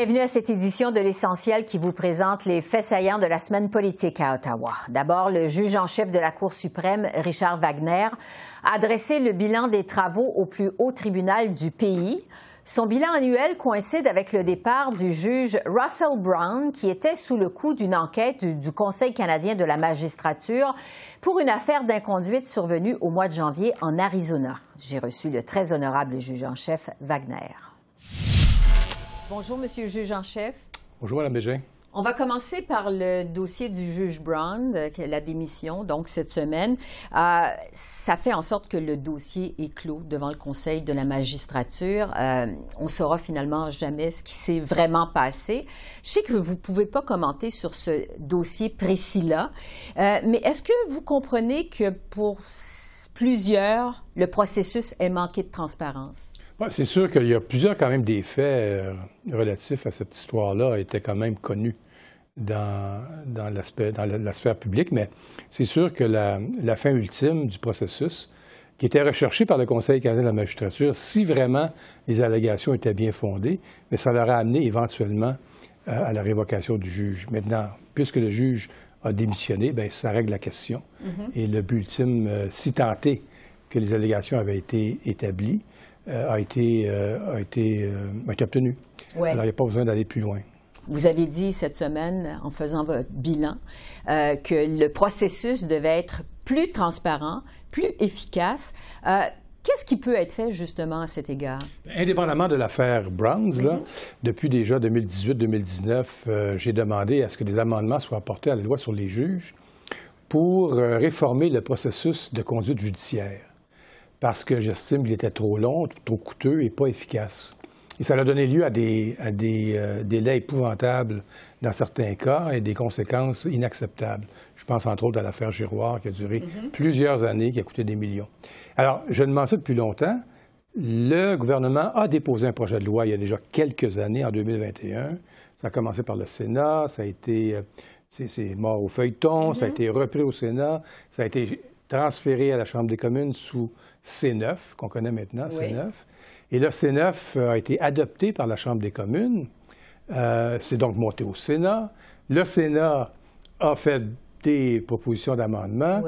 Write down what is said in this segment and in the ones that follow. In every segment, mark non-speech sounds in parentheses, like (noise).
Bienvenue à cette édition de l'essentiel qui vous présente les faits saillants de la semaine politique à Ottawa. D'abord, le juge en chef de la Cour suprême, Richard Wagner, a dressé le bilan des travaux au plus haut tribunal du pays. Son bilan annuel coïncide avec le départ du juge Russell Brown, qui était sous le coup d'une enquête du Conseil canadien de la magistrature pour une affaire d'inconduite survenue au mois de janvier en Arizona. J'ai reçu le très honorable juge en chef Wagner. Bonjour, Monsieur le juge en chef. Bonjour, Mme Bégin. On va commencer par le dossier du juge Brown, euh, la démission, donc cette semaine. Euh, ça fait en sorte que le dossier est clos devant le Conseil de la magistrature. Euh, on saura finalement jamais ce qui s'est vraiment passé. Je sais que vous ne pouvez pas commenter sur ce dossier précis-là, mais est-ce que vous comprenez que pour plusieurs, le processus est manqué de transparence? C'est sûr qu'il y a plusieurs quand même des faits euh, relatifs à cette histoire-là étaient quand même connus dans, dans, la, sphère publique, mais c'est sûr que la, fin ultime du processus, qui était recherchée par le Conseil canadien de la magistrature, si vraiment les allégations étaient bien fondées, mais ça leur a amené éventuellement euh, à la révocation du juge. Maintenant, puisque le juge a démissionné, bien, ça règle la question. Mm-hmm. Et le but ultime, euh, si tenté que les allégations avaient été établies, a, été, euh, a, été, euh, a été obtenu. Alors, il n'y a pas besoin d'aller plus loin. Vous avez dit cette semaine, en faisant votre bilan, que le processus devait être plus transparent, plus efficace. Qu'est-ce qui peut être fait justement à cet égard? Indépendamment de l'affaire Browns, là, depuis déjà 2018-2019, j'ai demandé à ce que des amendements soient apportés à la loi sur les juges pour réformer le processus de conduite judiciaire parce que j'estime qu'il était trop long, trop coûteux et pas efficace. Et ça a donné lieu à des, euh, délais épouvantables dans certains cas et des conséquences inacceptables. Je pense entre autres à l'affaire Giroir qui a duré mm-hmm. plusieurs années, qui a coûté des millions. Alors, je demande ça depuis longtemps. Le gouvernement a déposé un projet de loi il y a déjà quelques années, en 2021. Ça a commencé par le Sénat, ça a été, euh, c'est mort au feuilleton, ça a mm-hmm. été repris au Sénat, ça a été transféré à la Chambre des communes sous C9, qu'on connaît maintenant, C9. Et le C9 euh, a été adopté par la Chambre des communes. Euh, c'est donc monté au Sénat. Le Sénat a fait des propositions d'amendement.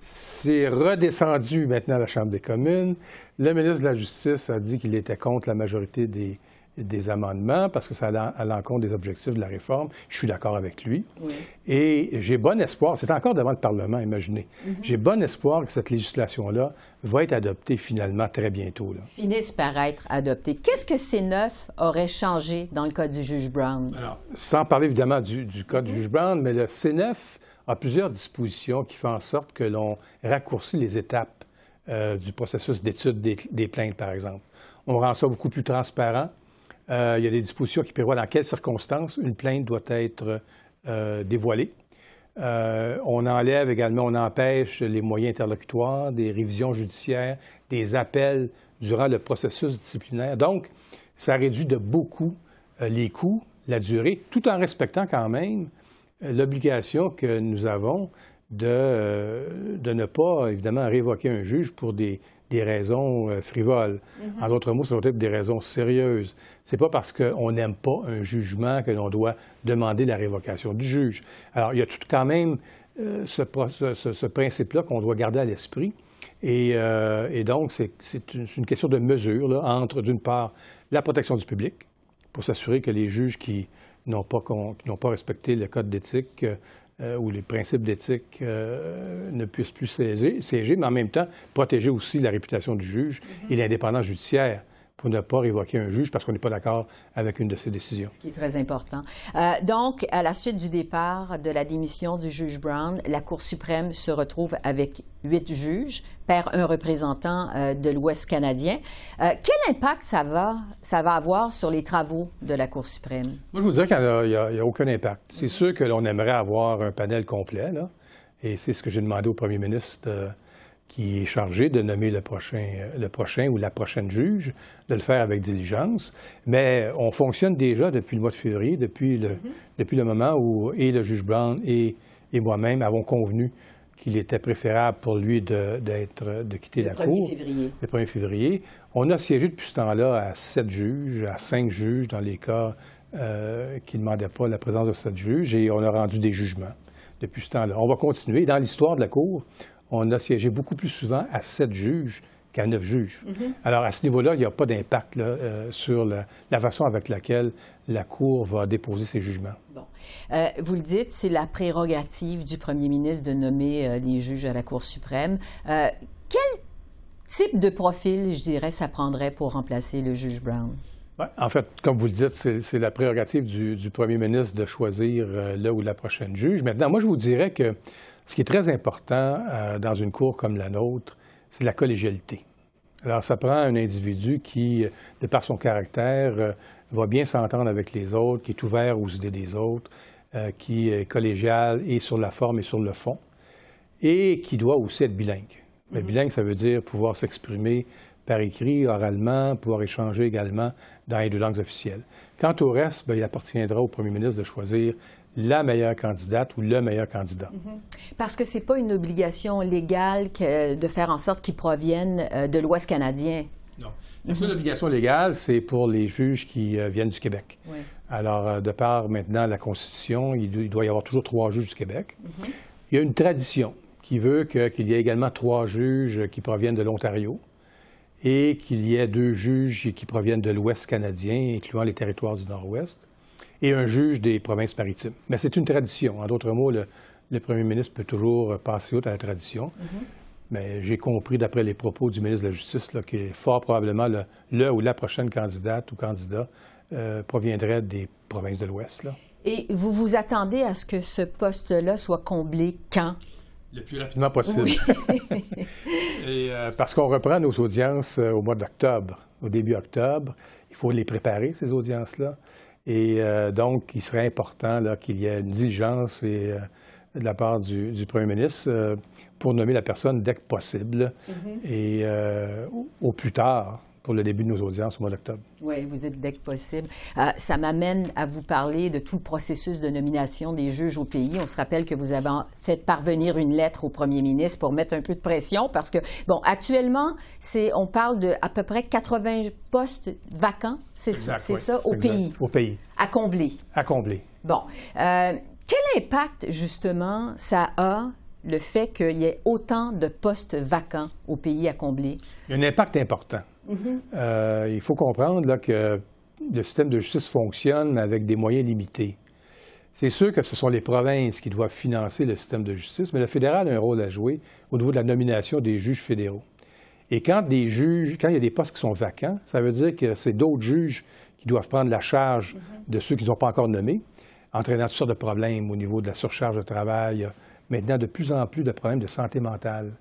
C'est redescendu maintenant à la Chambre des communes. Le ministre de la Justice a dit qu'il était contre la majorité des, des amendements parce que ça allait à l'encontre des objectifs de la réforme. Je suis d'accord avec lui. Et j'ai bon espoir, c'est encore devant le Parlement, imaginez. Mhm. J'ai bon espoir que cette législation-là va être adoptée finalement très bientôt. Là. Finisse par être adoptée. Qu'est-ce que ces neuf aurait changé dans le cas du juge Brown? Alors, sans parler évidemment du, du cas du juge Brown, mais le C9 a plusieurs dispositions qui font en sorte que l'on raccourcit les étapes euh, du processus d'étude des plaintes, par exemple. On rend ça beaucoup plus transparent. Euh, il y a des dispositions qui prévoient dans quelles circonstances une plainte doit être euh, dévoilée. Euh, on enlève également, on empêche les moyens interlocutoires, des révisions judiciaires, des appels durant le processus disciplinaire. Donc, ça réduit de beaucoup les coûts, la durée, tout en respectant quand même l'obligation que nous avons de, de, ne pas, évidemment, révoquer un juge pour des, des raisons euh, frivoles. Mm-hmm. En d'autres mots, ça doit être des raisons sérieuses. Ce n'est pas parce qu'on n'aime pas un jugement que l'on doit demander la révocation du juge. Alors, il y a tout quand même euh, ce, principe-là qu'on doit garder à l'esprit. Et, euh, donc, c'est une, question de mesure entre, d'une part, la protection du public, pour s'assurer que les juges qui n'ont pas, pas, respecté le code d'éthique euh, où les principes d'éthique euh, ne puissent plus siéger, mais en même temps protéger aussi la réputation du juge et l'indépendance judiciaire. Pour ne pas révoquer un juge parce qu'on n'est pas d'accord avec une de ses décisions. Ce qui est très important. Euh, donc, à la suite du départ de la démission du juge Brown, la Cour suprême se retrouve avec huit juges, perd un représentant euh, de l'Ouest canadien. Euh, quel impact ça va, ça va avoir sur les travaux de la Cour suprême? Moi, je vous dirais qu'il n'y a, aucun impact. C'est sûr que l'on aimerait avoir un panel complet, là, et c'est ce que j'ai demandé au premier ministre qui est chargé de nommer le prochain, le prochain ou la prochaine juge, de le faire avec diligence. Mais on fonctionne déjà depuis le mois de février, depuis le, mm-hmm. depuis le moment où et le juge Brown et, et moi-même avons convenu qu'il était préférable pour lui de, de quitter la Cour. Février. Le 1er février. On a siégé depuis ce temps-là à sept juges, à cinq juges dans les cas euh, qui ne demandaient pas la présence de sept juges, et on a rendu des jugements depuis ce temps-là. On va continuer. Dans l'histoire de la Cour, on a siégé beaucoup plus souvent à sept juges qu'à neuf juges. Mm-hmm. Alors, à ce niveau-là, il n'y a pas d'impact euh, sur la, façon avec laquelle la Cour va déposer ses jugements. Bon. Euh, vous le dites, c'est la prérogative du premier ministre de nommer euh, les juges à la Cour suprême. quel type de profil, je dirais, ça prendrait pour remplacer le juge Brown? en fait, comme vous le dites, c'est la prérogative du, du, premier ministre de choisir là ou la prochaine juge. Maintenant, moi, je vous dirais que ce qui est très important euh, dans une cour comme la nôtre, c'est la collégialité. Alors, ça prend un individu qui, de par son caractère, euh, va bien s'entendre avec les autres, qui est ouvert aux idées des autres, euh, qui est collégial et sur la forme et sur le fond, et qui doit aussi être bilingue. Mais mm-hmm. bilingue, ça veut dire pouvoir s'exprimer par écrit, oralement, pouvoir échanger également dans les deux langues officielles. Quant au reste, bien, il appartiendra au premier ministre de choisir la meilleure candidate ou le meilleur candidat. Mhm. Parce que ce n'est pas une obligation légale de faire en sorte qu'ils proviennent euh, de l'Ouest canadien. Non. La seule obligation légale, c'est pour les juges qui euh, viennent du Québec. Alors, euh, de par maintenant la Constitution, il, doit y avoir toujours trois juges du Québec. Mhm. Il y a une tradition qui veut qu'il y ait également trois juges qui proviennent de l'Ontario et qu'il y ait deux juges qui proviennent de l'Ouest canadien, incluant les territoires du Nord-Ouest et un juge des provinces maritimes. Mais c'est une tradition. En d'autres mots, le, premier ministre peut toujours passer outre à la tradition. Mm-hmm. Mais j'ai compris, d'après les propos du ministre de la Justice, là, que fort probablement le, ou la prochaine candidate ou candidat euh, proviendrait des provinces de l'Ouest. Et vous vous attendez à ce que ce poste-là soit comblé quand? Le plus rapidement possible. (laughs) Et, euh, parce qu'on reprend nos audiences euh, au mois d'octobre, au début octobre. Il faut les préparer, ces audiences-là. Et euh, donc, il serait important qu'il y ait une diligence et, euh, de la part du, premier ministre pour nommer la personne dès que possible mm-hmm. et au plus tard pour le début de nos audiences au mois d'octobre. Oui, vous êtes dès que possible. ça m'amène à vous parler de tout le processus de nomination des juges au pays. On se rappelle que vous avez fait parvenir une lettre au premier ministre pour mettre un peu de pression parce que, bon, actuellement, c'est, on parle de à peu près 80 postes vacants, c'est ça, ça au pays? Au pays. À combler. À combler. Bon. Euh, quel impact, justement, ça a le fait qu'il y ait autant de postes vacants au pays à combler? Il y a un impact important. Euh, il faut comprendre que le système de justice fonctionne avec des moyens limités. C'est sûr que ce sont les provinces qui doivent financer le système de justice, mais le fédéral a un rôle à jouer au niveau de la nomination des juges fédéraux. Et quand des juges, quand il y a des postes qui sont vacants, ça veut dire que c'est d'autres juges qui doivent prendre la charge de ceux qui ne sont pas encore nommés, entraînant toutes sortes de problèmes au niveau de la surcharge de travail. Maintenant, de plus en plus de problèmes de santé mentale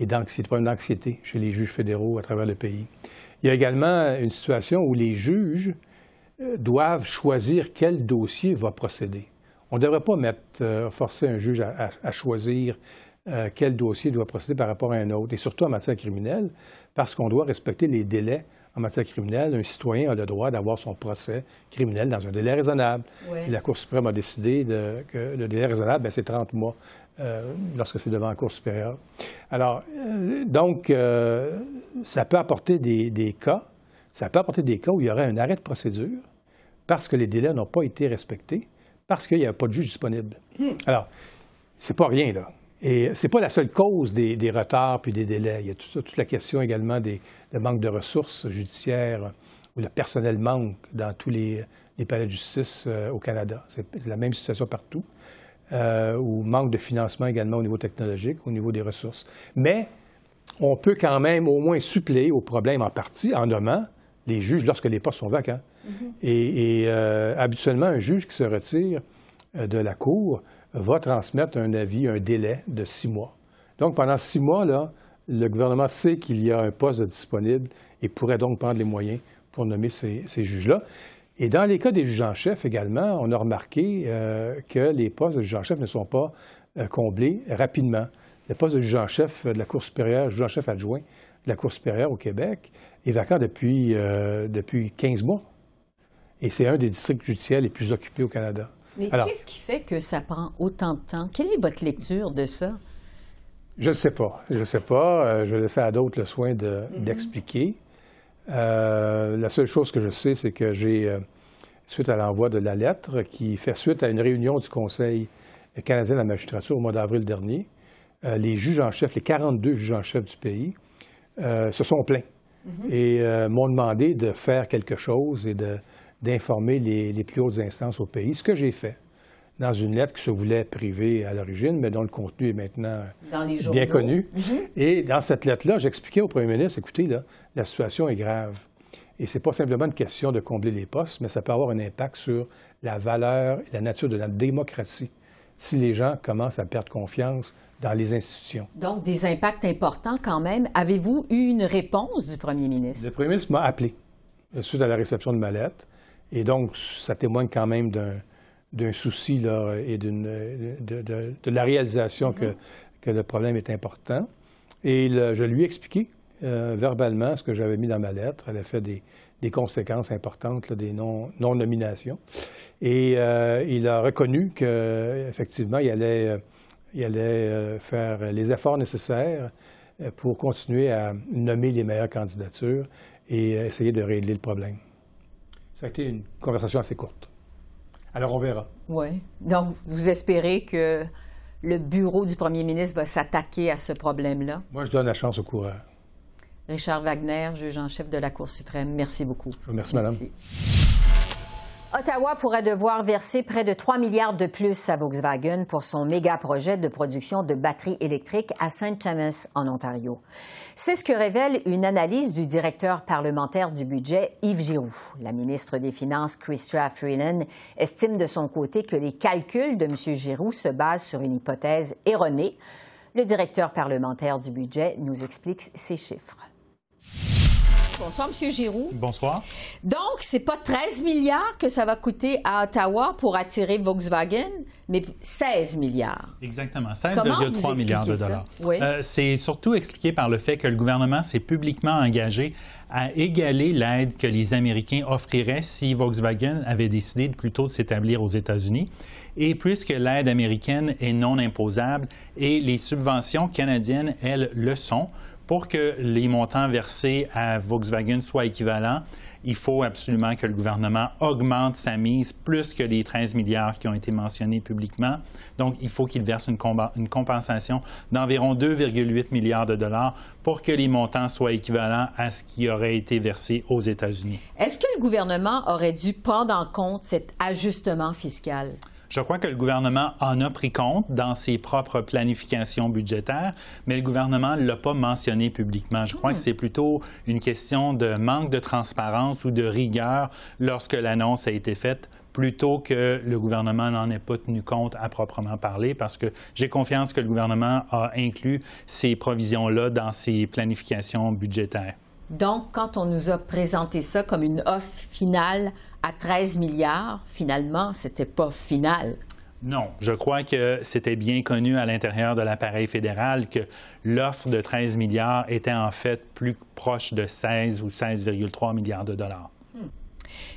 et d'anxiété, problèmes d'anxiété chez les juges fédéraux à travers le pays. Il y a également une situation où les juges euh, doivent choisir quel dossier va procéder. On ne devrait pas mettre, euh, forcer un juge à, choisir euh, quel dossier doit procéder par rapport à un autre, et surtout en matière criminelle, parce qu'on doit respecter les délais en matière criminelle. Un citoyen a le droit d'avoir son procès criminel dans un délai raisonnable. Et la Cour suprême a décidé que le délai raisonnable, ben, c'est 30 mois. Euh, lorsque c'est devant la Cour supérieure. Alors, euh, donc, euh, ça peut apporter des, cas, ça peut apporter des cas où il y aurait un arrêt de procédure parce que les délais n'ont pas été respectés, parce qu'il n'y a pas de juge disponible. Hmm. Alors, c'est pas rien, là. Et ce n'est pas la seule cause des, retards puis des délais. Il y a toute, la question également des, manque de ressources judiciaires où le personnel manque dans tous les, palais de justice au Canada. C'est la même situation partout euh, ou manque de financement également au niveau technologique, au niveau des ressources. Mais on peut quand même au moins suppléer au problème en partie en nommant les juges lorsque les postes sont vacants. Mm-hmm. Et, euh, habituellement, un juge qui se retire euh, de la Cour va transmettre un avis, un délai de six mois. Donc, pendant six mois, là, le gouvernement sait qu'il y a un poste disponible et pourrait donc prendre les moyens pour nommer ces, juges-là. Et dans les cas des juges en chef également, on a remarqué euh, que les postes de juges en chef ne sont pas comblés rapidement. Le poste de juge en chef de la Cour supérieure, juge en chef adjoint de la Cour supérieure au Québec, est vacant depuis, depuis 15 mois. Et c'est un des districts judiciaires les plus occupés au Canada. Mais qu'est-ce qui fait que ça prend autant de temps? Quelle est votre lecture de ça? Je ne sais pas. Je ne sais pas. Euh, je vais laisser à d'autres le soin mhm. d'expliquer. Euh, la seule chose que je sais, c'est que j'ai, euh, suite à l'envoi de la lettre, qui fait suite à une réunion du Conseil canadien de la magistrature au mois d'avril dernier, les juges en chef, les 42 juges en chef du pays, se sont plaints mhm. et m'ont demandé de faire quelque chose et de, d'informer les, plus hautes instances au pays, ce que j'ai fait dans une lettre qui se voulait privée à l'origine, mais dont le contenu est maintenant bien connu. Mhm. Et dans cette lettre-là, j'expliquais au premier ministre, écoutez, là, la situation est grave. Et ce n'est pas simplement une question de combler les postes, mais ça peut avoir un impact sur la valeur et la nature de la démocratie si les gens commencent à perdre confiance dans les institutions. Donc, des impacts importants quand même. Avez-vous eu une réponse du premier ministre? Le premier ministre m'a appelé suite à la réception de ma lettre. Et donc, ça témoigne quand même d'un souci là, et de, de, la réalisation que, mm-hmm. que, le problème est important. Et je lui ai expliqué euh, verbalement ce que j'avais mis dans ma lettre. Elle a fait des, des conséquences importantes, des non-nominations. et euh, il a reconnu qu'effectivement, il allait, il allait euh, faire les efforts nécessaires pour continuer à nommer les meilleures candidatures et essayer de régler le problème. Ça a été une conversation assez courte. Alors, on verra. Oui. Donc, vous espérez que le bureau du premier ministre va s'attaquer à ce problème-là? Moi, je donne la chance au coureur. Richard Wagner, juge en chef de la Cour suprême, merci beaucoup. Merci, madame. Ottawa pourrait devoir verser près de 3 milliards de plus à Volkswagen pour son méga projet de production de batteries électriques à St. Thomas, en Ontario. C'est ce que révèle une analyse du directeur parlementaire du budget, Yves Giroux. La ministre des Finances, Christa Freeland, estime de son côté que les calculs de M. Giroux se basent sur une hypothèse erronée. Le directeur parlementaire du budget nous explique ces chiffres. Bonsoir, M. Giroux. Bonsoir. Donc, c'est pas 13 milliards que ça va coûter à Ottawa pour attirer Volkswagen, mais 16 milliards. Exactement, 16,3 milliards de dollars. Euh, c'est surtout expliqué par le fait que le gouvernement s'est publiquement engagé à égaler l'aide que les Américains offriraient si Volkswagen avait décidé plutôt de s'établir aux États-Unis. Et puisque l'aide américaine est non imposable et les subventions canadiennes, elles, le sont, pour que les montants versés à Volkswagen soient équivalents, il faut absolument que le gouvernement augmente sa mise plus que les 13 milliards qui ont été mentionnés publiquement. Donc, il faut qu'il verse une, compensation d'environ 2,8 milliards de dollars pour que les montants soient équivalents à ce qui aurait été versé aux États-Unis. Est-ce que le gouvernement aurait dû prendre en compte cet ajustement fiscal? Je crois que le gouvernement en a pris compte dans ses propres planifications budgétaires, mais le gouvernement ne l'a pas mentionné publiquement. Je crois que hmm. c'est plutôt une question de manque de transparence ou de rigueur lorsque l'annonce a été faite plutôt que le gouvernement n'en ait pas tenu compte à proprement parler, parce que j'ai confiance que le gouvernement a inclus ces provisions-là dans ses planifications budgétaires. Donc, quand on nous a présenté ça comme une offre finale à 13 milliards, finalement, c'était pas final. Non, je crois que c'était bien connu à l'intérieur de l'appareil fédéral que l'offre de 13 milliards était en fait plus proche de 16 ou 16,3 milliards de dollars. Hmm.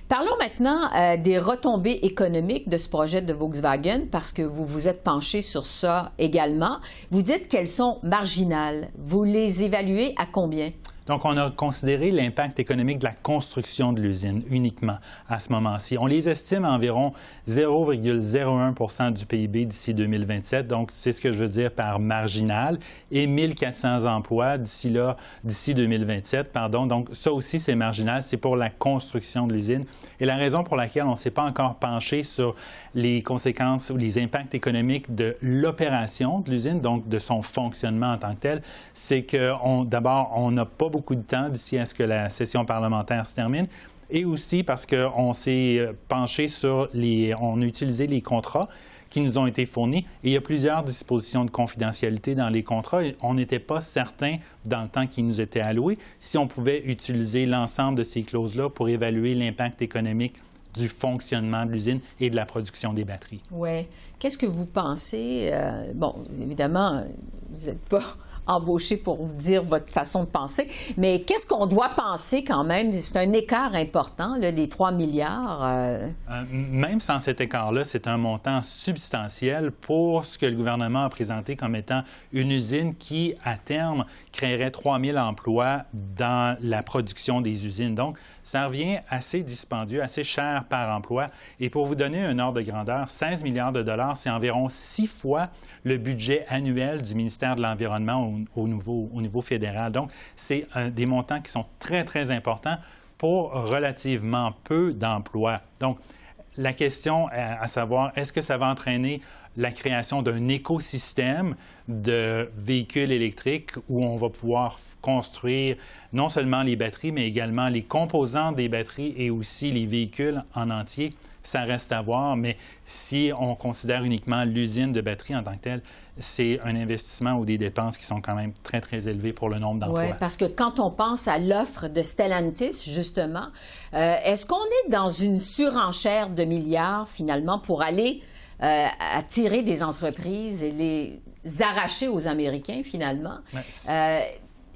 Parlons maintenant euh, des retombées économiques de ce projet de Volkswagen, parce que vous vous êtes penché sur ça également. Vous dites qu'elles sont marginales. Vous les évaluez à combien? Donc, on a considéré l'impact économique de la construction de l'usine uniquement à ce moment-ci. On les estime à environ 0,01% du PIB d'ici 2027. Donc, c'est ce que je veux dire par marginal et 1400 emplois d'ici là, d'ici 2027, pardon. Donc, ça aussi, c'est marginal. C'est pour la construction de l'usine. Et la raison pour laquelle on ne s'est pas encore penché sur les conséquences ou les impacts économiques de l'opération de l'usine, donc de son fonctionnement en tant que tel, c'est que d'abord, on n'a pas beaucoup de temps d'ici à ce que la session parlementaire se termine et aussi parce qu'on s'est penché sur les, on a utilisé les contrats qui nous ont été fournis. Et il y a plusieurs dispositions de confidentialité dans les contrats. on n'était pas certain, dans le temps qui nous était alloué, si on pouvait utiliser l'ensemble de ces clauses-là pour évaluer l'impact économique du fonctionnement de l'usine et de la production des batteries. Oui. Qu'est-ce que vous pensez? Euh, bon, évidemment, vous n'êtes pas embauché pour vous dire votre façon de penser. Mais qu'est-ce qu'on doit penser quand même? C'est un écart important, là, des 3 milliards. Euh. Euh, même sans cet écart-là, c'est un montant substantiel pour ce que le gouvernement a présenté comme étant une usine qui, à terme, créerait 3 000 emplois dans la production des usines. Donc, ça revient assez dispendieux, assez cher par emploi. Et pour vous donner un ordre de grandeur, 16 milliards de dollars, c'est environ six fois le budget annuel du ministère de l'Environnement au, niveau, fédéral. Donc, c'est des montants qui sont très, très importants pour relativement peu d'emplois. Donc, la question à savoir, est-ce que ça va entraîner la création d'un écosystème de véhicules électriques où on va pouvoir construire non seulement les batteries, mais également les composants des batteries et aussi les véhicules en entier. Ça reste à voir, mais si on considère uniquement l'usine de batteries en tant que telle, c'est un investissement ou des dépenses qui sont quand même très, très élevées pour le nombre d'emplois. Oui, parce que quand on pense à l'offre de Stellantis, justement, euh, est-ce qu'on est dans une surenchère de milliards, finalement, pour aller euh, attirer des entreprises et les arracher aux Américains, finalement? Euh,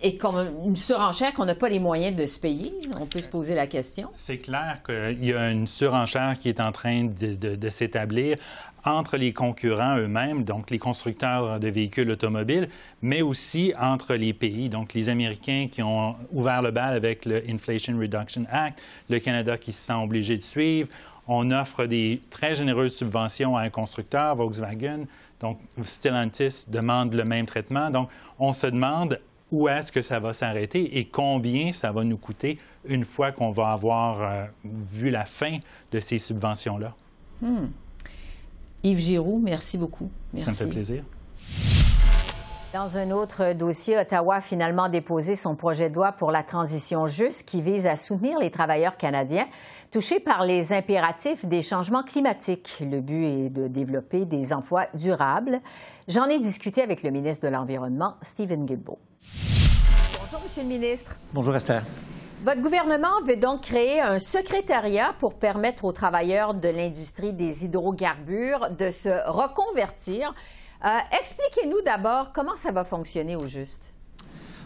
et une surenchère qu'on n'a pas les moyens de se payer? On peut se poser la question. C'est clair qu'il y a une surenchère qui est en train de, s'établir entre les concurrents eux-mêmes, donc les constructeurs de véhicules automobiles, mais aussi entre les pays, donc les Américains qui ont ouvert le bal avec le Inflation Reduction Act, le Canada qui se sent obligé de suivre. On offre des très généreuses subventions à un constructeur, Volkswagen, donc Stellantis demande le même traitement. Donc on se demande où est-ce que ça va s'arrêter et combien ça va nous coûter une fois qu'on va avoir euh, vu la fin de ces subventions-là. Hmm. Yves Giroux, merci beaucoup. Merci. Ça me fait plaisir. Dans un autre dossier, Ottawa a finalement déposé son projet de loi pour la transition juste qui vise à soutenir les travailleurs canadiens touchés par les impératifs des changements climatiques. Le but est de développer des emplois durables. J'en ai discuté avec le ministre de l'Environnement, Stephen Guilbeault. Bonjour, Monsieur le ministre. Bonjour, Esther. Votre gouvernement veut donc créer un secrétariat pour permettre aux travailleurs de l'industrie des hydrocarbures de se reconvertir. Euh, expliquez-nous d'abord comment ça va fonctionner au juste.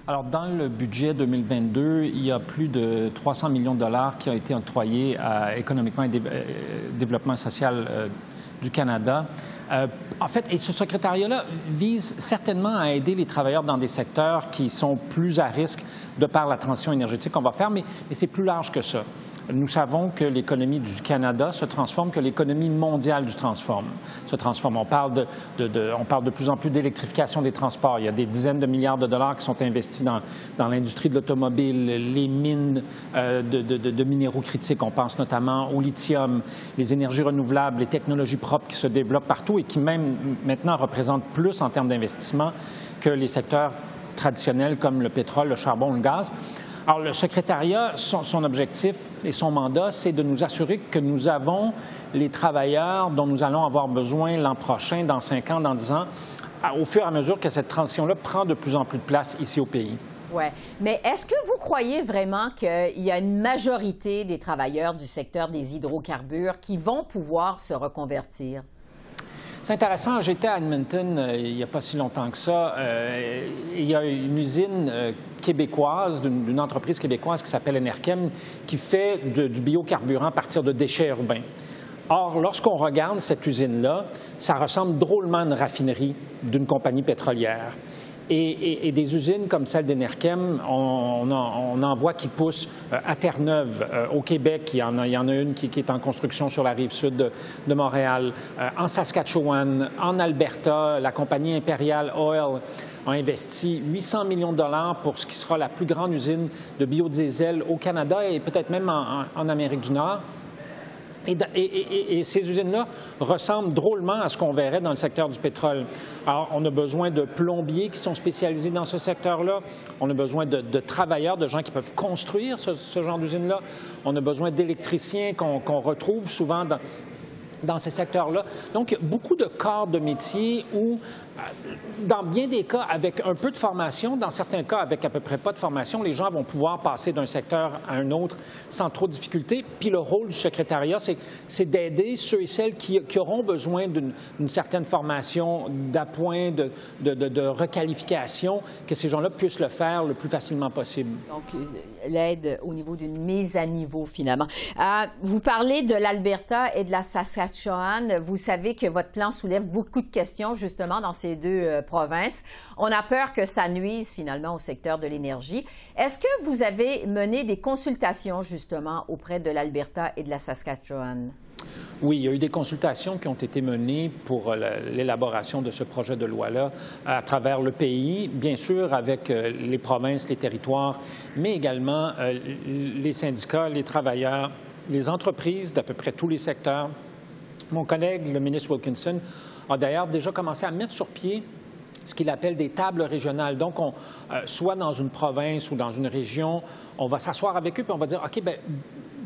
Alors, dans le budget 2022, il y a plus de 300 millions de dollars qui ont été octroyés à Économiquement et euh, Développement social euh, du Canada. Euh, en fait, et ce secrétariat-là vise certainement à aider les travailleurs dans des secteurs qui sont plus à risque de par la transition énergétique qu'on va faire, mais c'est plus large que ça nous savons que l'économie du Canada se transforme, que l'économie mondiale se transforme. On parle de, on parle de plus en plus d'électrification des transports. Il y a des dizaines de milliards de dollars qui sont investis dans, dans l'industrie de l'automobile, les mines euh, de, minéraux critiques. On pense notamment au lithium, les énergies renouvelables, les technologies propres qui se développent partout et qui même maintenant représentent plus en termes d'investissement que les secteurs traditionnels comme le pétrole, le charbon, le gaz. Alors, le secrétariat, son, objectif et son mandat, c'est de nous assurer que nous avons les travailleurs dont nous allons avoir besoin l'an prochain, dans cinq ans, dans dix ans, au fur et à mesure que cette transition-là prend de plus en plus de place ici au pays. Oui. Mais est-ce que vous croyez vraiment qu'il y a une majorité des travailleurs du secteur des hydrocarbures qui vont pouvoir se reconvertir? C'est intéressant. J'étais à Edmonton euh, il n'y a pas si longtemps que ça. Euh, il y a une usine euh, québécoise, d'une entreprise québécoise qui s'appelle Enerkem, qui fait du biocarburant à partir de déchets urbains. Or, lorsqu'on regarde cette usine-là, ça ressemble drôlement à une raffinerie d'une compagnie pétrolière. Et, des usines comme celle d'Enerkem, on, en voit qui poussent euh, à Terre-Neuve, euh, au Québec. Il y, en a, une qui, est en construction sur la rive sud de, Montréal. Euh, en Saskatchewan, en Alberta, la compagnie Imperial Oil a investi 800 millions de dollars pour ce qui sera la plus grande usine de biodiesel au Canada et peut-être même en Amérique du Nord. Et, ces usines-là ressemblent drôlement à ce qu'on verrait dans le secteur du pétrole. Alors, on a besoin de plombiers qui sont spécialisés dans ce secteur-là. On a besoin de, travailleurs, de gens qui peuvent construire ce, genre d'usine-là. On a besoin d'électriciens qu'on retrouve souvent dans, dans ces secteurs-là. Donc, beaucoup de corps de métier où dans bien des cas, avec un peu de formation, dans certains cas, avec à peu près pas de formation, les gens vont pouvoir passer d'un secteur à un autre sans trop de difficultés. Puis le rôle du secrétariat, c'est d'aider ceux et celles qui, auront besoin d'une certaine formation, d'appoint, de, requalification, que ces gens-là puissent le faire le plus facilement possible. Donc, euh, l'aide au niveau d'une mise à niveau, finalement. Euh, vous parlez de l'Alberta et de la Saskatchewan. Vous savez que votre plan soulève beaucoup de questions, justement, dans ces ces deux euh, provinces. On a peur que ça nuise finalement au secteur de l'énergie. Est-ce que vous avez mené des consultations justement auprès de l'Alberta et de la Saskatchewan? Oui, il y a eu des consultations qui ont été menées pour euh, l'élaboration de ce projet de loi-là à travers le pays, bien sûr avec euh, les provinces, les territoires, mais également les syndicats, les travailleurs, les entreprises d'à peu près tous les secteurs. Mon collègue, le ministre Wilkinson, a d'ailleurs déjà commencé à mettre sur pied ce qu'il appelle des tables régionales. Donc, on, euh, soit dans une province ou dans une région, on va s'asseoir avec eux puis on va dire, OK, bien,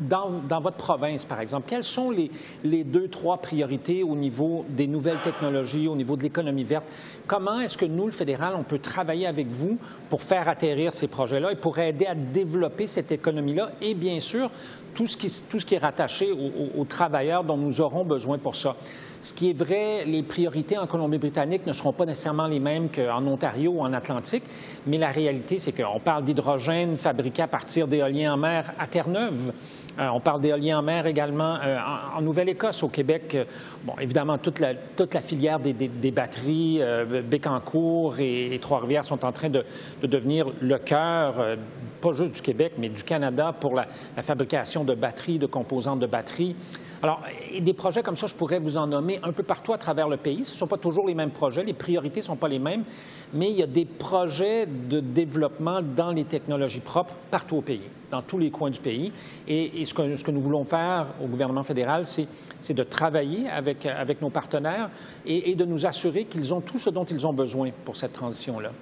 dans, dans, votre province, par exemple, quelles sont les, les, deux, trois priorités au niveau des nouvelles technologies, au niveau de l'économie verte? Comment est-ce que nous, le fédéral, on peut travailler avec vous pour faire atterrir ces projets-là et pour aider à développer cette économie-là? Et bien sûr, tout ce qui, tout ce qui est rattaché aux, aux travailleurs dont nous aurons besoin pour ça? Ce qui est vrai, les priorités en Colombie-Britannique ne seront pas nécessairement les mêmes qu'en Ontario ou en Atlantique, mais la réalité, c'est qu'on parle d'hydrogène fabriqué à partir d'éoliens en mer à Terre-Neuve. Euh, on parle d'éolien en mer également euh, en, Nouvelle-Écosse, au Québec. Euh, bon, évidemment, toute la, filière des, batteries, Bécancour et, Trois-Rivières sont en train de, devenir le cœur, pas juste du Québec, mais du Canada pour la, la fabrication de batteries, de composantes de batteries. Alors, des projets comme ça, je pourrais vous en nommer un peu partout à travers le pays. Ce ne sont pas toujours les mêmes projets, les priorités ne sont pas les mêmes, mais il y a des projets de développement dans les technologies propres partout au pays, dans tous les coins du pays. Et, ce, que, ce, que, nous voulons faire au gouvernement fédéral, c'est de travailler avec, avec nos partenaires et, et de nous assurer qu'ils ont tout ce dont ils ont besoin pour cette transition-là.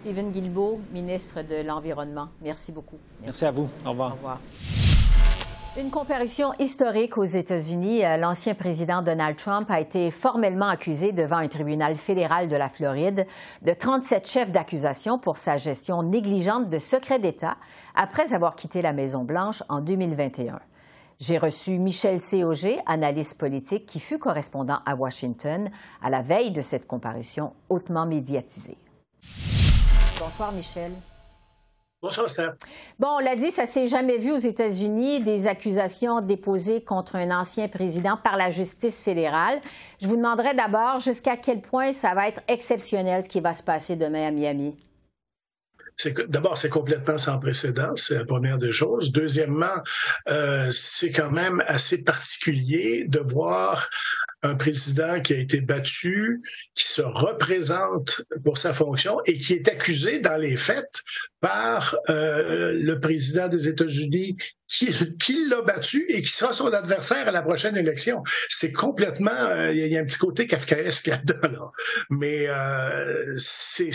Stephen Guilbeault, ministre de l'Environnement, merci beaucoup. Merci. merci à vous. Au revoir. Au revoir. Une comparution historique aux États-Unis. Euh, l'ancien président Donald Trump a été formellement accusé devant un tribunal fédéral de la Floride de 37 chefs d'accusation pour sa gestion négligente de secrets d'État après avoir quitté la Maison-Blanche en 2021. J'ai reçu Michel Cog, analyste politique, qui fut correspondant à Washington à la veille de cette comparution hautement médiatisée. Bonsoir, Michel. Bonsoir, Bon, on l'a dit, ça s'est jamais vu aux États-Unis, des accusations déposées contre un ancien président par la justice fédérale. Je vous demanderai d'abord jusqu'à quel point ça va être exceptionnel ce qui va se passer demain à Miami. D'abord, c'est complètement sans précédent, c'est la première des choses. Deuxièmement, euh, c'est quand même assez particulier de voir un président qui a été battu, qui se représente pour sa fonction et qui est accusé dans les faits par euh, le président des États-Unis qui, qui l'a battu et qui sera son adversaire à la prochaine élection. C'est complètement, euh, il y, a un petit côté kafkaesque là-dedans, là. mais euh, c'est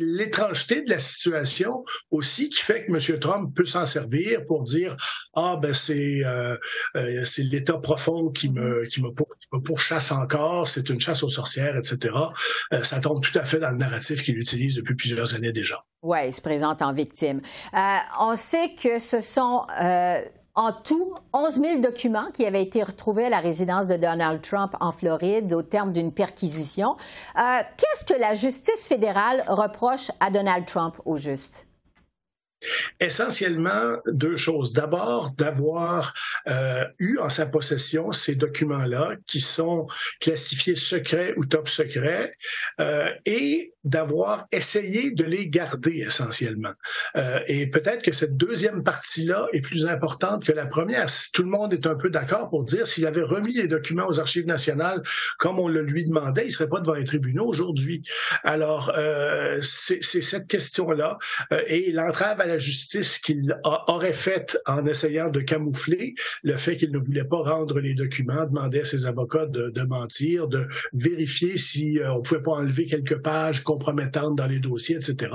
l'étrangeté de la situation aussi qui fait que M. Trump peut s'en servir pour dire ah ben c'est euh, euh c'est l'État profond qui me qui me, qui me pourchasse encore, c'est une chasse aux sorcières, etc. Ça tombe tout à fait dans le narratif qu'il utilise depuis plusieurs années déjà. Oui, il se présente en victime. Euh, on sait que ce sont euh, en tout 11 000 documents qui avaient été retrouvés à la résidence de Donald Trump en Floride au terme d'une perquisition. Qu'est-ce que la justice fédérale reproche à Donald Trump au juste? Essentiellement, deux choses. D'abord, d'avoir euh, eu en sa possession ces documents-là qui sont classifiés secrets ou top secrets euh, et d'avoir essayé de les garder essentiellement. Euh, et peut-être que cette deuxième partie-là est plus importante que la première. Tout le monde est un peu d'accord pour dire s'il avait remis les documents aux archives nationales comme on le lui demandait, il serait pas devant les tribunaux aujourd'hui. Alors, c'est cette question-là. Et l'entrave à la la justice qu'il aurait fait en essayant de camoufler le fait qu'il ne voulait pas rendre les documents, demandait à ses avocats de, mentir, de vérifier si euh, on pouvait pas enlever quelques pages compromettantes dans les dossiers, etc.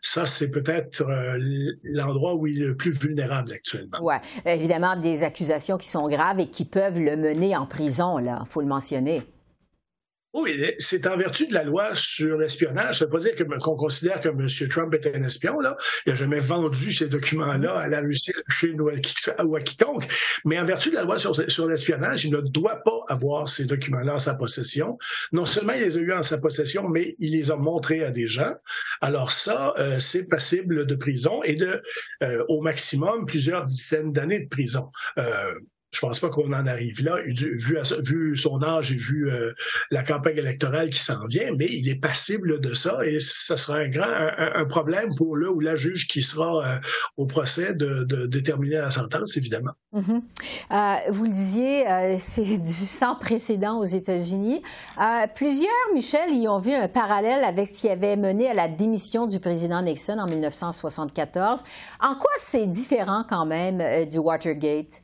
Ça, c'est peut-être euh, l'endroit où il est le plus vulnérable actuellement. Oui, évidemment, des accusations qui sont graves et qui peuvent le mener en prison, là, faut le mentionner. Oui, c'est en vertu de la loi sur l'espionnage. Ça ne veut pas dire qu'on considère que M. Trump est un espion. Là. Il n'a jamais vendu ces documents-là à la Russie, à la Chine ou à, quiconque. Mais en vertu de la loi sur, l'espionnage, il ne doit pas avoir ces documents-là en sa possession. Non seulement il les a eus en sa possession, mais il les a montrés à des gens. Alors ça, euh, c'est passible de prison et de, euh, au maximum, plusieurs dizaines d'années de prison. Euh, je pense pas qu'on en arrive là, vu, son âge et vu euh, la campagne électorale qui s'en vient, mais il est passible de ça et ça sera un, problème pour le ou la juge qui sera euh, au procès de, déterminer la sentence, évidemment. Mm-hmm. Euh, vous le disiez, c'est (laughs) du sans précédent aux États-Unis. plusieurs, Michel, y ont vu un parallèle avec ce qui avait mené à la démission du président Nixon en 1974. En quoi c'est différent quand même du Watergate?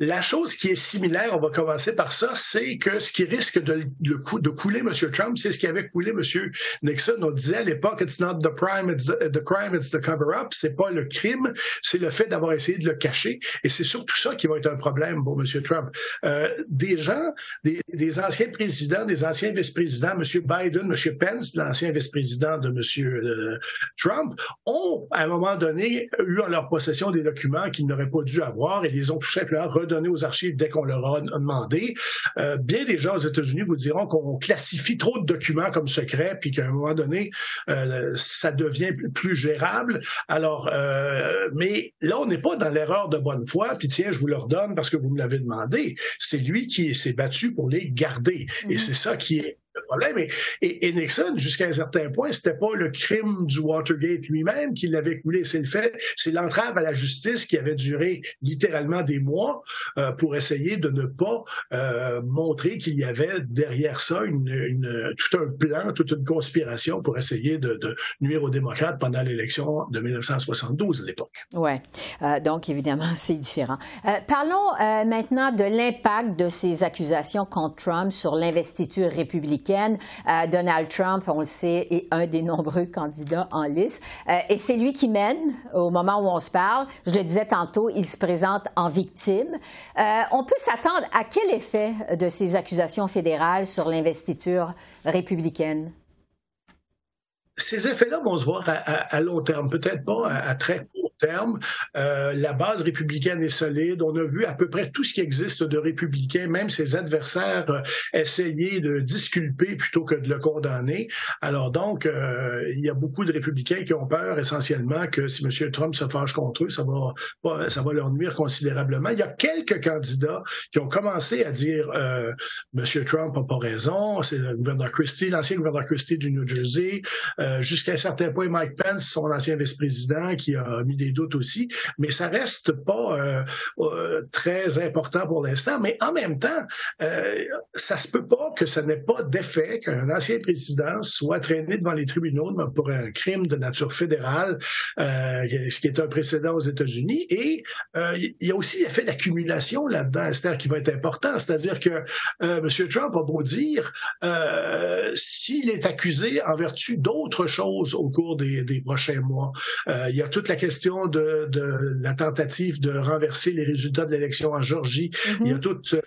La chose qui est similaire, on va commencer par ça, c'est que ce qui risque de, couler M. Trump, c'est ce qui avait coulé M. Nixon. On disait à l'époque, it's not the crime, it's the, crime, it's the cover-up. C'est pas le crime, c'est le fait d'avoir essayé de le cacher. Et c'est surtout ça qui va être un problème pour M. Trump. Euh, des gens, des, anciens présidents, des anciens vice-présidents, M. Biden, M. Pence, l'ancien vice-président de M. Trump, ont à un moment donné eu en leur possession des documents qu'ils n'auraient pas dû avoir et les ont tout simplement donner aux archives dès qu'on leur a demandé. Euh, bien des gens aux États-Unis vous diront qu'on classifie trop de documents comme secrets, puis qu'à un moment donné, euh, ça devient plus gérable. Alors, euh, mais là, on n'est pas dans l'erreur de bonne foi, puis tiens, je vous le redonne parce que vous me l'avez demandé. C'est lui qui s'est battu pour les garder. Et mm-hmm. c'est ça qui est problème. Et, Nixon, jusqu'à un certain point, c'était pas le crime du Watergate lui-même qui l'avait coulé, c'est le fait, c'est l'entrave à la justice qui avait duré littéralement des mois euh, pour essayer de ne pas euh, montrer qu'il y avait derrière ça tout un plan, toute une conspiration pour essayer de, nuire aux démocrates pendant l'élection de 1972 à l'époque. Oui, euh, donc évidemment, (laughs) c'est différent. parlons maintenant de l'impact de ces accusations contre Trump sur l'investiture républicaine euh, Donald Trump, on le sait, est un des nombreux candidats en lice. Euh, et c'est lui qui mène au moment où on se parle. Je le disais tantôt, il se présente en victime. Euh, on peut s'attendre à quel effet de ces accusations fédérales sur l'investiture républicaine? Ces effets-là vont se voir à, long terme, peut-être pas à, très terme. Euh, la base républicaine est solide. On a vu à peu près tout ce qui existe de républicain, même ses adversaires euh, essayer de disculper plutôt que de le condamner. Alors donc, euh, il y a beaucoup de républicains qui ont peur essentiellement que si M. Trump se fâche contre eux, ça va, leur nuire considérablement. Il y a quelques candidats qui ont commencé à dire euh, M. Trump n'a pas raison. C'est le gouverneur Christie, l'ancien gouverneur Christie du New Jersey. Jusqu'à un certain point, Mike Pence, son ancien vice-président, qui a mis des doutes aussi, mais ça reste pas euh, euh, très important pour l'instant. Mais en même temps, euh, ça se peut pas que ça n'ait pas d'effet qu'un ancien président soit traîné devant les tribunaux pour un crime de nature fédérale, ce qui est un précédent aux États-Unis. Et il y a aussi l'effet d'accumulation là-dedans, Esther, qui va être important. C'est-à-dire que M. Trump va beau dire s'il est accusé en vertu d'autres choses au cours des, des prochains mois. il y a toute la question de, la tentative de renverser les résultats de l'élection en Georgie. Il y a toute euh,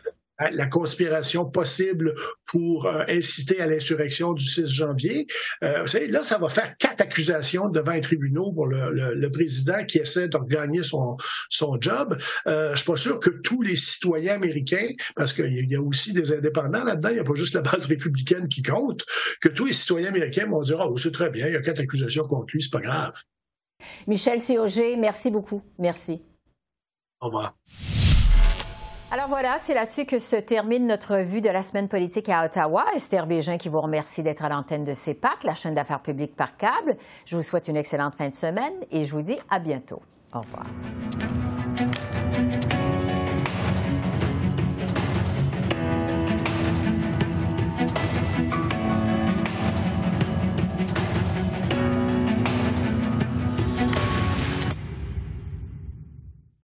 la conspiration possible pour euh, inciter à l'insurrection du 6 janvier. Euh, vous savez, là, ça va faire quatre accusations devant un tribunal pour le, président qui essaie de gagner son, son job. Euh, je suis pas sûr que tous les citoyens américains, parce qu'il y a aussi des indépendants là-dedans, il n'y a pas juste la base républicaine qui compte, que tous les citoyens américains vont dire, oh, c'est très bien, il y a quatre accusations contre lui, c'est pas grave. Michel Cioget, merci beaucoup. Merci. Au revoir. Alors voilà, c'est là-dessus que se termine notre vue de la semaine politique à Ottawa. Esther Bégin qui vous remercie d'être à l'antenne de CEPAC, la chaîne d'affaires publiques par câble. Je vous souhaite une excellente fin de semaine et je vous dis à bientôt. Au revoir.